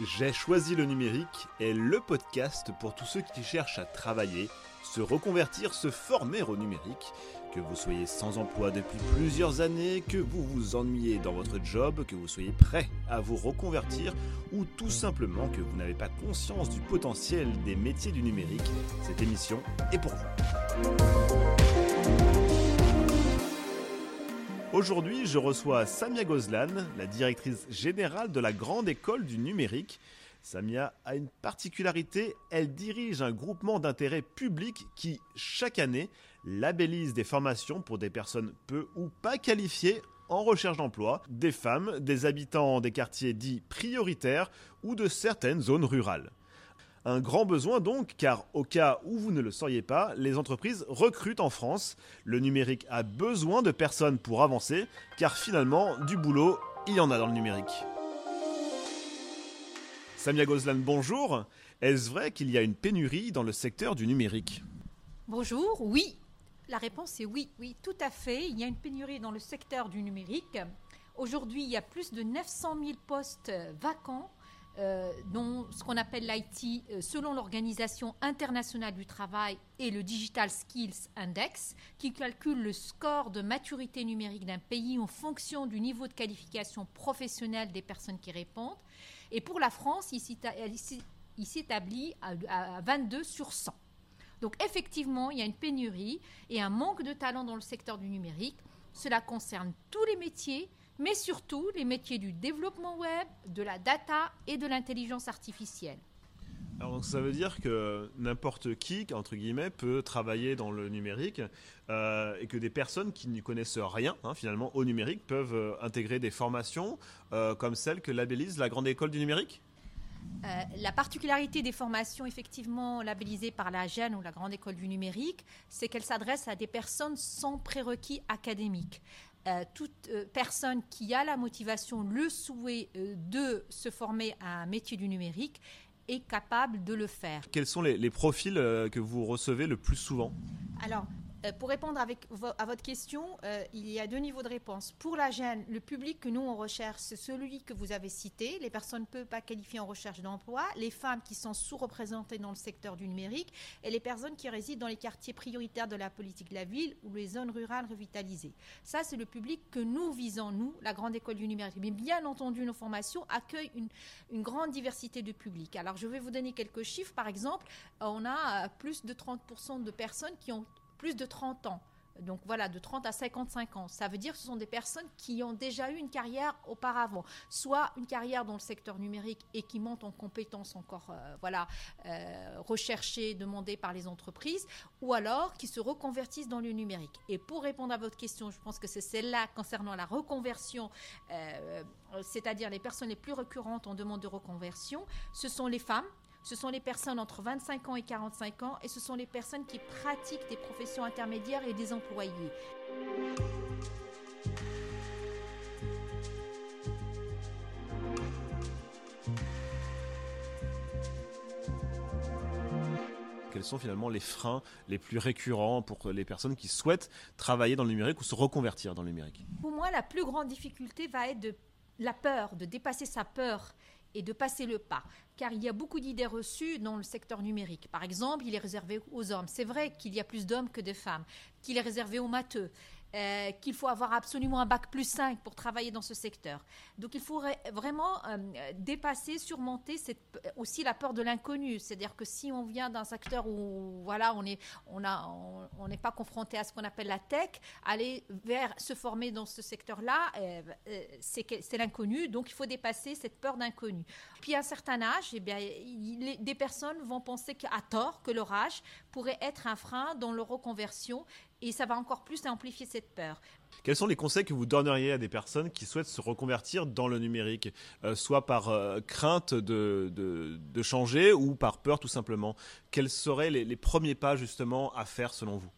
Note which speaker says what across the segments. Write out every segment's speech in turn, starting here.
Speaker 1: J'ai choisi le numérique est le podcast pour tous ceux qui cherchent à travailler, se reconvertir, se former au numérique. Que vous soyez sans emploi depuis plusieurs années, que vous vous ennuyez dans votre job, que vous soyez prêt à vous reconvertir ou tout simplement que vous n'avez pas conscience du potentiel des métiers du numérique, cette émission est pour vous. Aujourd'hui, je reçois Samia Gozlan, la directrice générale de la Grande École du Numérique. Samia a une particularité, elle dirige un groupement d'intérêt public qui, chaque année, labellise des formations pour des personnes peu ou pas qualifiées en recherche d'emploi, des femmes, des habitants des quartiers dits prioritaires ou de certaines zones rurales. Un grand besoin donc, car au cas où vous ne le sauriez pas, les entreprises recrutent en France. Le numérique a besoin de personnes pour avancer, car finalement, du boulot, il y en a dans le numérique. Samia Gozlan, bonjour. Est-ce vrai qu'il y a une pénurie dans le secteur du numérique?
Speaker 2: Bonjour, oui. La réponse est oui, oui, tout à fait. Il y a une pénurie dans le secteur du numérique. Aujourd'hui, il y a plus de 900 000 postes vacants euh, dont ce qu'on appelle l'IT euh, selon l'Organisation internationale du travail et le Digital Skills Index, qui calcule le score de maturité numérique d'un pays en fonction du niveau de qualification professionnelle des personnes qui répondent. Et pour la France, il s'établit à 22 sur 100. Donc effectivement, il y a une pénurie et un manque de talent dans le secteur du numérique. Cela concerne tous les métiers, mais surtout les métiers du développement web, de la data et de l'intelligence artificielle.
Speaker 1: Alors ça veut dire que n'importe qui, entre guillemets, peut travailler dans le numérique euh, et que des personnes qui n'y connaissent rien, hein, finalement, au numérique, peuvent euh, intégrer des formations euh, comme celles que labellise la Grande École du Numérique?
Speaker 2: La particularité des formations effectivement labellisées par la GEN ou la Grande École du Numérique, c'est qu'elles s'adressent à des personnes sans prérequis académiques. Euh, toute euh, personne qui a la motivation, le souhait euh, de se former à un métier du numérique est capable de le faire.
Speaker 1: Quels sont les, les profils que vous recevez le plus souvent?
Speaker 2: Alors, euh, pour répondre à votre question, euh, il y a deux niveaux de réponse. Pour la gêne, le public que nous on recherche, c'est celui que vous avez cité, les personnes peu pas qualifiées en recherche d'emploi, les femmes qui sont sous-représentées dans le secteur du numérique et les personnes qui résident dans les quartiers prioritaires de la politique de la ville ou les zones rurales revitalisées. Ça, c'est le public que nous visons, nous, la Grande École du numérique. Mais bien entendu, nos formations accueillent une, une grande diversité de publics. Alors, je vais vous donner quelques chiffres. Par exemple, on a plus de 30% de personnes qui ont plus de 30 ans. Donc voilà, de 30 à 55 ans. Ça veut dire que ce sont des personnes qui ont déjà eu une carrière auparavant, soit une carrière dans le secteur numérique et qui montent en compétences encore, euh, voilà, euh, recherchées, demandées par les entreprises, ou alors qui se reconvertissent dans le numérique. Et pour répondre à votre question, je pense que c'est celle-là concernant la reconversion, euh, c'est-à-dire les personnes les plus récurrentes en demande de reconversion, ce sont les femmes ce sont les personnes entre 25 ans et 45 ans et ce sont les personnes qui pratiquent des professions intermédiaires et des employés.
Speaker 1: Quels sont finalement les freins les plus récurrents pour les personnes qui souhaitent travailler dans le numérique ou se reconvertir dans le numérique?
Speaker 2: Pour moi, la plus grande difficulté va être de la peur, de dépasser sa peur et de passer le pas. Car il y a beaucoup d'idées reçues dans le secteur numérique. Par exemple, il est réservé aux hommes. C'est vrai qu'il y a plus d'hommes que de femmes, qu'il est réservé aux matheux, euh, qu'il faut avoir absolument un bac plus 5 pour travailler dans ce secteur. Donc il faut vraiment euh, dépasser, surmonter aussi la peur de l'inconnu. C'est-à-dire que si on vient d'un secteur où voilà, on n'est on pas confronté à ce qu'on appelle la tech, aller vers se former dans ce secteur-là, euh, c'est l'inconnu. Donc il faut dépasser cette peur d'inconnu. Puis à un certain âge, eh bien, des personnes vont penser qu'à tort que leur âge pourrait être un frein dans leur reconversion et ça va encore plus amplifier cette peur.
Speaker 1: Quels sont les conseils que vous donneriez à des personnes qui souhaitent se reconvertir dans le numérique, euh, soit par euh, crainte de, de, changer ou par peur tout simplement? Quels seraient les, les premiers pas justement à faire selon vous?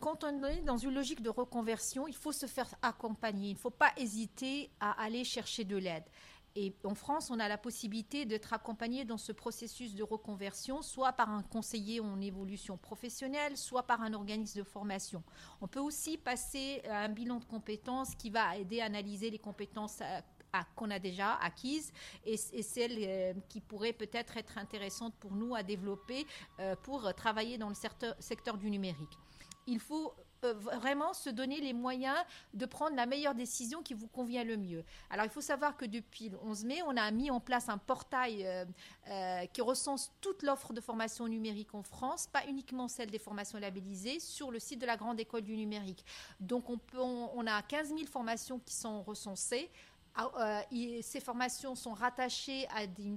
Speaker 2: Quand on est dans une logique de reconversion, il faut se faire accompagner. Il ne faut pas hésiter à aller chercher de l'aide. Et en France, on a la possibilité d'être accompagné dans ce processus de reconversion, soit par un conseiller en évolution professionnelle, soit par un organisme de formation. On peut aussi passer un bilan de compétences qui va aider à analyser les compétences qu'on a déjà acquises et, celles euh, qui pourraient peut-être être intéressantes pour nous à développer euh, pour travailler dans le secteur du numérique. Il faut vraiment se donner les moyens de prendre la meilleure décision qui vous convient le mieux. Alors il faut savoir que depuis le 11 mai, on a mis en place un portail euh, euh, qui recense toute l'offre de formation numérique en France, pas uniquement celle des formations labellisées, sur le site de la Grande École du numérique. Donc on, a 15 000 formations qui sont recensées. Ah, euh, ces formations sont rattachées à des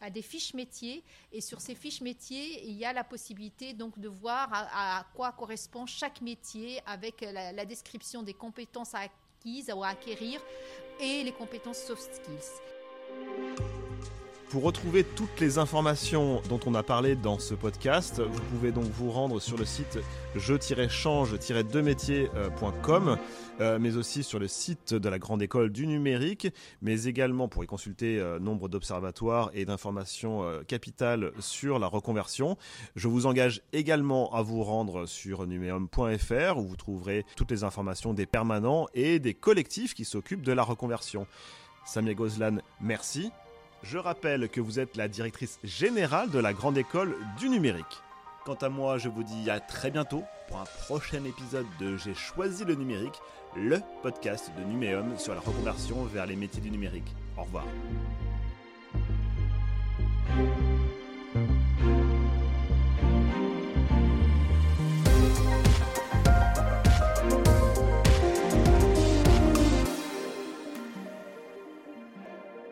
Speaker 2: à des fiches métiers et sur ces fiches métiers, il y a la possibilité donc de voir à, quoi correspond chaque métier avec la, description des compétences acquises ou à acquérir et les compétences soft skills.
Speaker 1: Pour retrouver toutes les informations dont on a parlé dans ce podcast, vous pouvez donc vous rendre sur le site je-change-2métiers.com, euh, mais aussi sur le site de la Grande École du Numérique, mais également pour y consulter euh, nombre d'observatoires et d'informations euh, capitales sur la reconversion. Je vous engage également à vous rendre sur numéum.fr où vous trouverez toutes les informations des permanents et des collectifs qui s'occupent de la reconversion. Samia Gozlan, merci. Je rappelle que vous êtes la directrice générale de la Grande École du Numérique. Quant à moi, je vous dis à très bientôt pour un prochain épisode de J'ai choisi le numérique, le podcast de Numéum sur la reconversion vers les métiers du numérique. Au revoir.